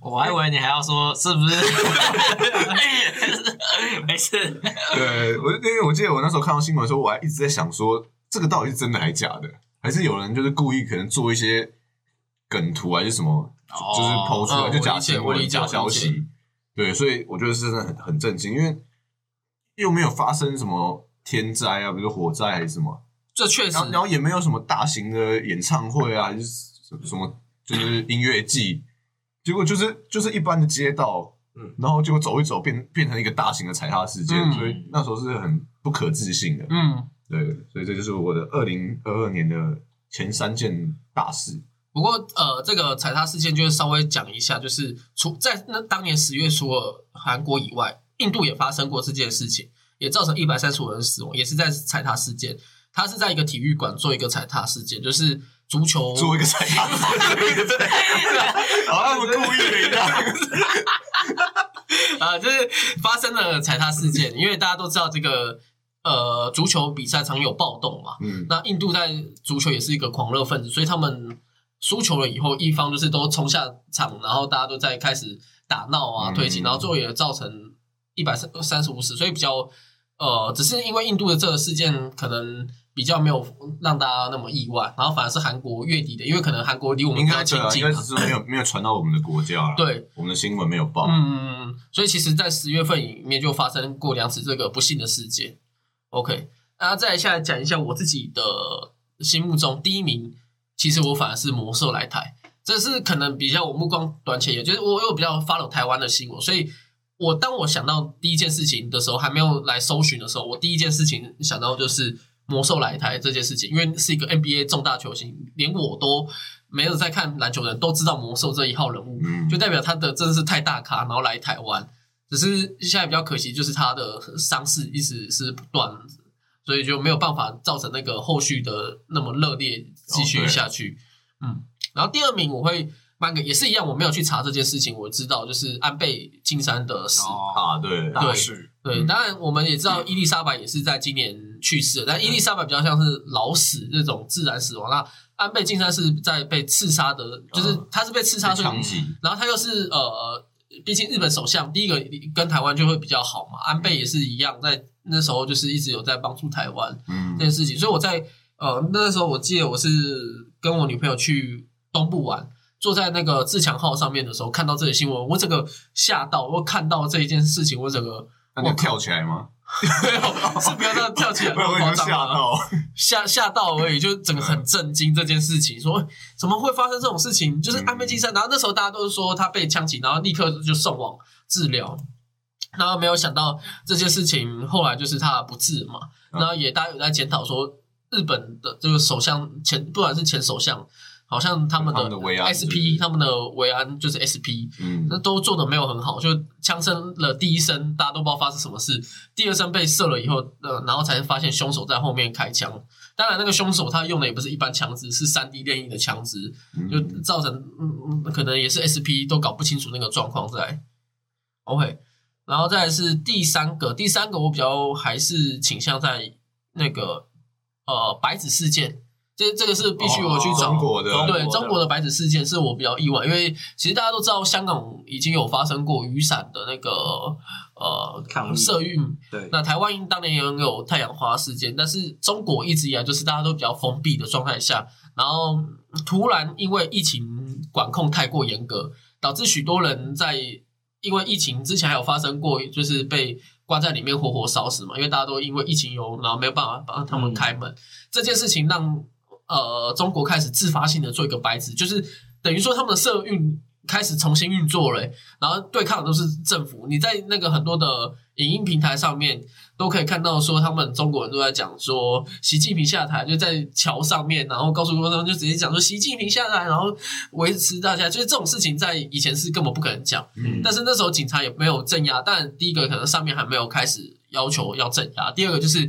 我还以为你还要说是不是？没事，对，我因为我记得我那时候看到新闻的时候，我还一直在想说，这个到底是真的还是假的？还是有人就是故意可能做一些梗图还是什么，就就是抛出来、哦就假新闻、假消息。对，所以我觉得是真的很很震惊，因为又没有发生什么天灾啊，比如说火灾还是什么，这确实然后然后也没有什么大型的演唱会啊，还是什么什么就是音乐季，结果就是就是一般的街道，嗯然后结果走一走变变成一个大型的踩踏事件，嗯所以那时候是很不可置信的。嗯。对，所以这就是我的二零二二年的前三件大事。不过，呃，这个踩踏事件就是稍微讲一下，就是除在那当年十月除了韩国以外，印度也发生过这件事情，也造成一百三十五人死亡，也是在踩踏事件。他是在一个体育馆做一个踩踏事件，就是足球 做一个踩踏事件，好像我们故意的一样。啊，就是发生了踩踏事件，因为大家都知道这个呃足球比赛常有暴动嘛，嗯，那印度在足球也是一个狂热分子，所以他们输球了以后，一方就是都冲下场，然后大家都在开始打闹啊、嗯推进，然后最后也造成一百三三十五死，所以比较呃，只是因为印度的这个事件可能比较没有让大家那么意外，然后反而是韩国月底的，因为可能韩国离我们应比较亲近嘛应该只是没有没有传到我们的国家了。对，我们的新闻没有报。嗯，所以其实，在十月份里面就发生过两次这个不幸的事件。OK，那再来下来讲一下我自己的心目中第一名，其实我反而是魔兽来台，这是可能比较我目光短浅，也就是我有比较 follow 台湾的新闻，所以我当我想到第一件事情的时候，还没有来搜寻的时候，我第一件事情想到就是魔兽来台这件事情，因为是一个 NBA 重大球星，连我都没有在看篮球的人都知道魔兽这一号人物，嗯，就代表他的真的是太大咖，然后来台湾。只是现在比较可惜，就是他的伤势一直是不断，所以就没有办法造成那个后续的那么热烈继续下去。嗯，然后第二名我会颁给，也是一样，我没有去查这件事情，我知道就是安倍晋三的死。哦，啊，对，对是，对，嗯当然我们也知道伊丽莎白也是在今年去世的，但伊丽莎白比较像是老死这种自然死亡，那安倍晋三是在被刺杀的，就是他是被刺杀，然后他又是呃，毕竟日本首相第一个跟台湾就会比较好嘛，安倍也是一样，在那时候就是一直有在帮助台湾嗯这件事情，所以我在呃那时候我记得我是跟我女朋友去东部玩。坐在那个自强号上面的时候，看到这个新闻，我整个吓到。我看到这一件事情，我整个那你跳起来吗？没有是不要那跳起来，夸张吓啊到。吓吓到而已，就整个很震惊这件事情，说怎么会发生这种事情？就是安倍晋三，然后那时候大家都是说他被枪击，然后立刻就送往治疗，然后没有想到这件事情后来就是他不治嘛，嗯然后也大家有在检讨说日本的这个首相前不管是前首相，好像他们的 SP 他们的维安就是 SP，嗯。那都做的没有很好，就枪声了第一声，大家都不知道发生什么事，第二声被射了以后，呃，然后才发现凶手在后面开枪。当然，那个凶手他用的也不是一般枪支，是三 D 炼印的枪支，就嗯造成嗯嗯，可能也是 SP 都搞不清楚那个状况在。OK，然后再来是第三个，第三个我比较还是倾向在那个呃白纸事件，这这个是必须我去找、中国的对中国的白纸事件是我比较意外，因为其实大家都知道香港已经有发生过雨伞的那个呃抗议社运，对，那台湾当年也有太阳花事件，但是中国一直以来就是大家都比较封闭的状态下，然后突然因为疫情管控太过严格，导致许多人在因为疫情之前还有发生过，就是被关在里面活活烧死嘛，因为大家都因为疫情有，然后没有办法帮他们开门，这件事情让呃中国开始自发性的做一个白纸，就是等于说他们的社运开始重新运作了、然后对抗的都是政府。你在那个很多的影音平台上面都可以看到，说他们中国人都在讲说习近平下台，就在桥上面，然后高速公路上就直接讲说习近平下台，然后维持大家，就是这种事情在以前是根本不可能讲。嗯但是那时候警察也没有镇压，但第一个可能上面还没有开始要求要镇压，第二个就是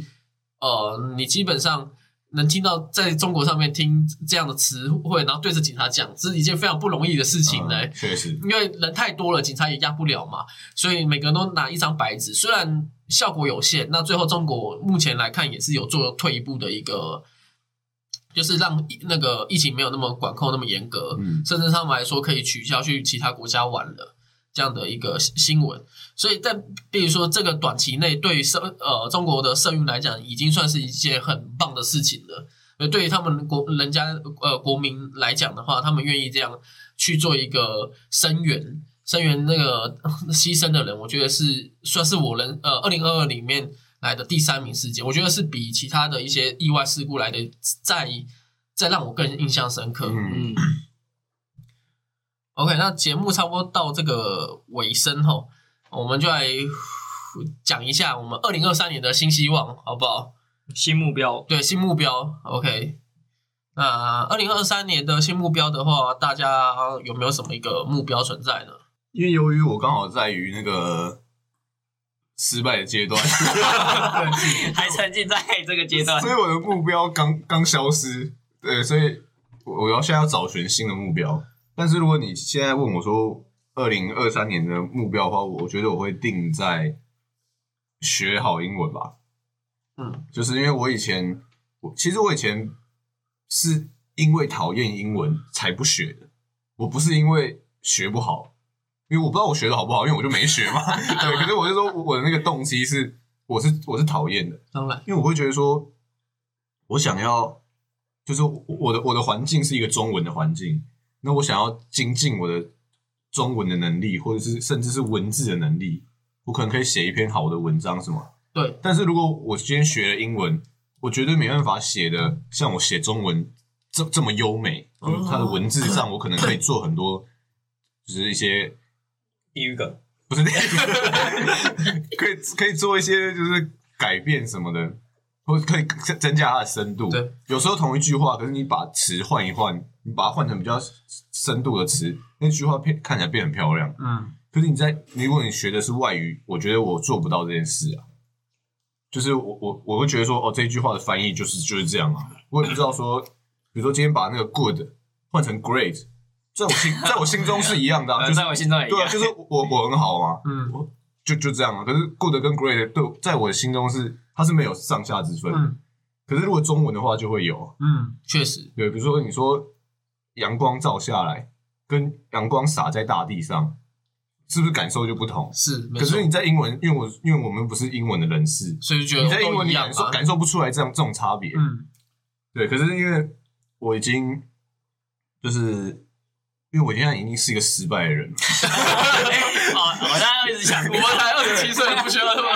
呃，你基本上能听到在中国上面听这样的词汇，然后对着警察讲，这是一件非常不容易的事情嘞、嗯确实，因为人太多了，警察也压不了嘛，所以每个人都拿一张白纸，虽然效果有限，那最后中国目前来看也是有做退一步的一个，就是让那个疫情没有那么管控那么严格，嗯。甚至他们还说可以取消去其他国家玩了这样的一个新新闻。所以在比如说这个短期内，对于社呃中国的社运来讲，已经算是一件很棒的事情了。呃，对于他们国人家呃国民来讲的话，他们愿意这样去做一个声援，声援那个 牺牲的人，我觉得是算是我人呃二零二二里面来的第三名事件，我觉得是比其他的一些意外事故来的再再让我更印象深刻。嗯嗯，OK，那节目差不多到这个尾声后，我们就来讲一下我们二零二三年的新希望，好不好？新目标，对，新目标，OK。那二零二三年的新目标的话，大家有没有什么一个目标存在呢？因为由于我刚好在于那个失败的阶段，还沉浸在这个阶段所，以我的目标刚刚消失。对，所以我我要现在要找寻新的目标。但是如果你现在问我说二零二三年的目标的话，我觉得我会定在学好英文吧。嗯，就是因为我以前，我其实我以前是因为讨厌英文才不学的，我不是因为学不好，因为我不知道我学的好不好，因为我就没学嘛。对，可是我就说我的那个动机是，我是我是讨厌的，当然，因为我会觉得说，我想要，就是我我的我的环境是一个中文的环境，那我想要精进我的中文的能力，或者是甚至是文字的能力，我可能可以写一篇好的文章是吗。对，但是如果我今天学了英文，我绝对没办法写的像我写中文这这么优美。它的文字上，我可能可以做很多，就是一些地狱梗，不是那个 可以可以做一些就是改变什么的，或者可以增增加它的深度。对，有时候同一句话，可是你把词换一换，你把它换成比较深度的词，那句话变看起来变很漂亮。嗯，可是你在如果你学的是外语，我觉得我做不到这件事啊。就是我我我会觉得说，哦，这一句话的翻译就是就是这样啊。我也不知道说，比如说今天把那个 good 换成 great，在我心在我心中是一样的、啊，就是在我心中也一对啊，就是我我很好嘛，嗯我就就这样啊。可是 good 跟 great 对在我的心中是它是没有上下之分。嗯可是如果中文的话就会有，嗯，确实，对，比如说你说阳光照下来，跟阳光洒在大地上，是不是感受就不同？是可是。你在英文，因为我因为我们不是英文的人士，所以就觉你在英文你感受嘛。感受不出来这样这种差别。嗯对，可是因为我已经就是因为我现在已经是一个失败的人，哦，我刚刚一直想，我们才二十七岁，不需要这么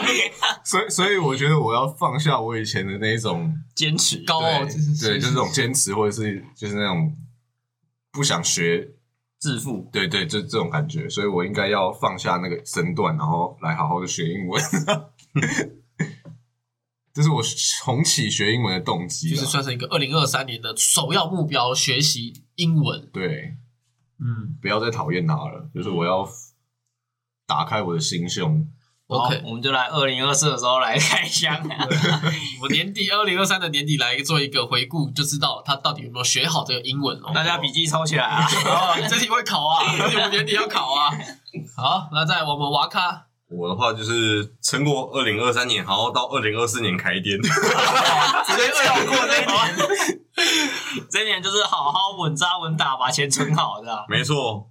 所以所以我觉得我要放下我以前的那一种坚持。高傲，对就是这种坚持，或者是就是那种不想学，致富，对对，就这种感觉，所以我应该要放下那个身段，然后来好好的学英文。这是我重启学英文的动机啊，就是算是一个二零二三年的首要目标，学习英文。对，嗯。不要再讨厌它了，就是我要打开我的心胸。，OK，我们就来二零二四的时候来开箱啊。我年底二零二三的年底来做一个回顾，就知道他到底有没有学好这个英文哦。大家笔记抄起来啊！哦，这题会考啊，而且我年底要考啊。好，那再来我们瓦卡，我的话就是撑过二零二三年，然后到二零二四年开店。直接跳过这一年。这一年就是好好稳扎稳打，把钱存好，的，没错，那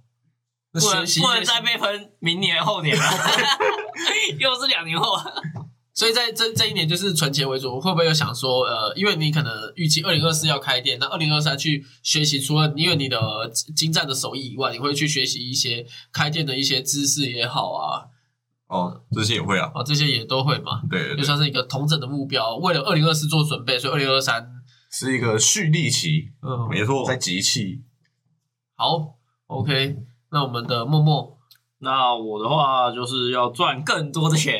不能不能再被喷明年后年了，又是两年后。所以在这这一年就是存钱为主，会不会有想说，呃，因为你可能预期二零二四要开店，那二零二三去学习，除了因为你的精湛的手艺以外，你会去学习一些开店的一些知识也好啊，哦，这些也会啊。哦这些也都会嘛，对对对，就算是一个同整的目标，为了二零二四做准备，所以二零二三，是一个蓄力期，嗯，没错。在集气。好，OK，那我们的默默，那我的话就是要赚更多的钱，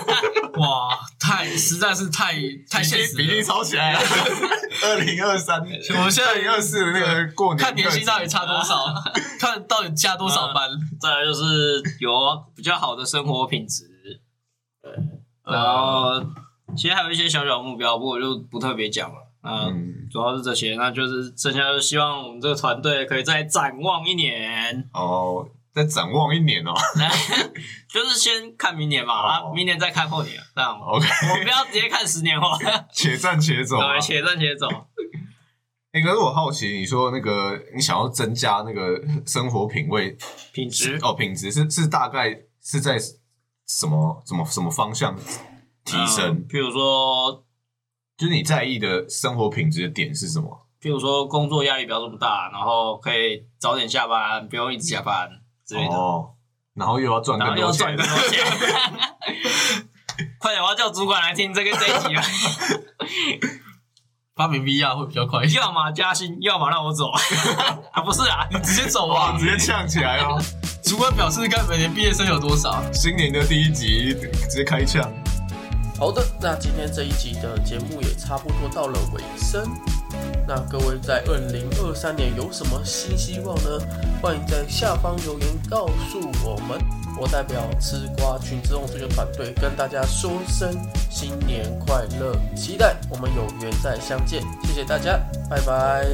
哇，太实在是太太现实比例了，超起来了，二零二三，我们现在二零二四的那个过年看年薪到底差多少，看到底加多少班，再来就是有比较好的生活品质，对。然呃，后其实还有一些小小目标，不过我就不特别讲了。那嗯，主要是这些，那就是剩下就是希望我们这个团队可以再展望一年，哦，再展望一年哦。就是先看明年嘛，哦啊，明年再看后年，这样。OK，我们不要直接看十年后，且战且走啊对，。且战且走。哎，可是我好奇，你说那个你想要增加那个生活品味品质哦，品质是是大概是在什么什么什么方向提嗯升？譬如说，就是你在意的生活品质的点是什么？譬如说工作压力不要这么大，然后可以早点下班，不用一直加班之类的，哦，然后又要赚更多钱又赚更，多钱。快点，我要叫主管来听这个这一集了。发明 VR 会比较快要么加薪，要么让我走。啊，不是啊，你直接走啊！直接呛起来哦！主管表示看每年毕业生有多少。新年的第一集直接开呛。好的，那今天这一集的节目也差不多到了尾声。那各位在二零二三年有什么新希望呢？欢迎在下方留言告诉我们。我代表吃瓜群众这个团队跟大家说声新年快乐，期待我们有缘再相见。谢谢大家，拜拜。